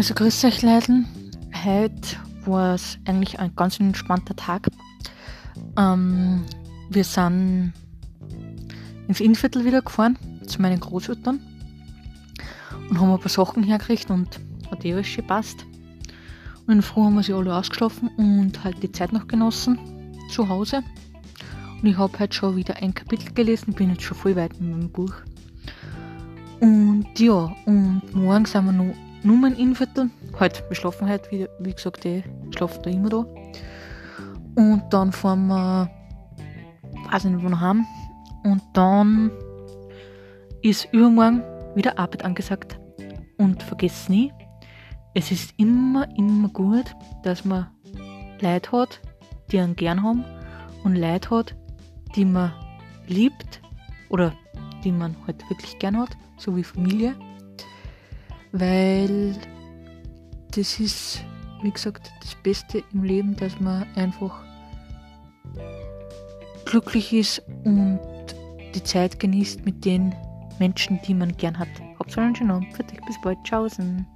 Also grüß euch Leiden. Heute war es eigentlich ein ganz entspannter Tag. Ähm, wir sind ins Innviertel wieder gefahren zu meinen Großeltern und haben ein paar Sachen hergekriegt und hat eh alles schön passt. Und in Früh haben wir sie alle ausgeschlafen und halt die Zeit noch genossen zu Hause. Und ich habe heute schon wieder ein Kapitel gelesen, bin jetzt schon voll weit in meinem Buch. Und ja, und morgen sind wir noch nur in Innviertel. Halt, wir schlafen heute, wie, wie gesagt, ich schlafe da immer da. Und dann fahren wir, weiß ich nicht, wo nach heim. Und dann ist übermorgen wieder Arbeit angesagt. Und vergesst nie, es ist immer, immer gut, dass man Leute hat, die einen gern haben und Leute hat, die man liebt oder die man halt wirklich gern hat, so wie Familie. Weil das ist, wie gesagt, das Beste im Leben, dass man einfach glücklich ist und die Zeit genießt mit den Menschen, die man gern hat. Habt einen schönen Abend. Dich bis bald. Tschaußen.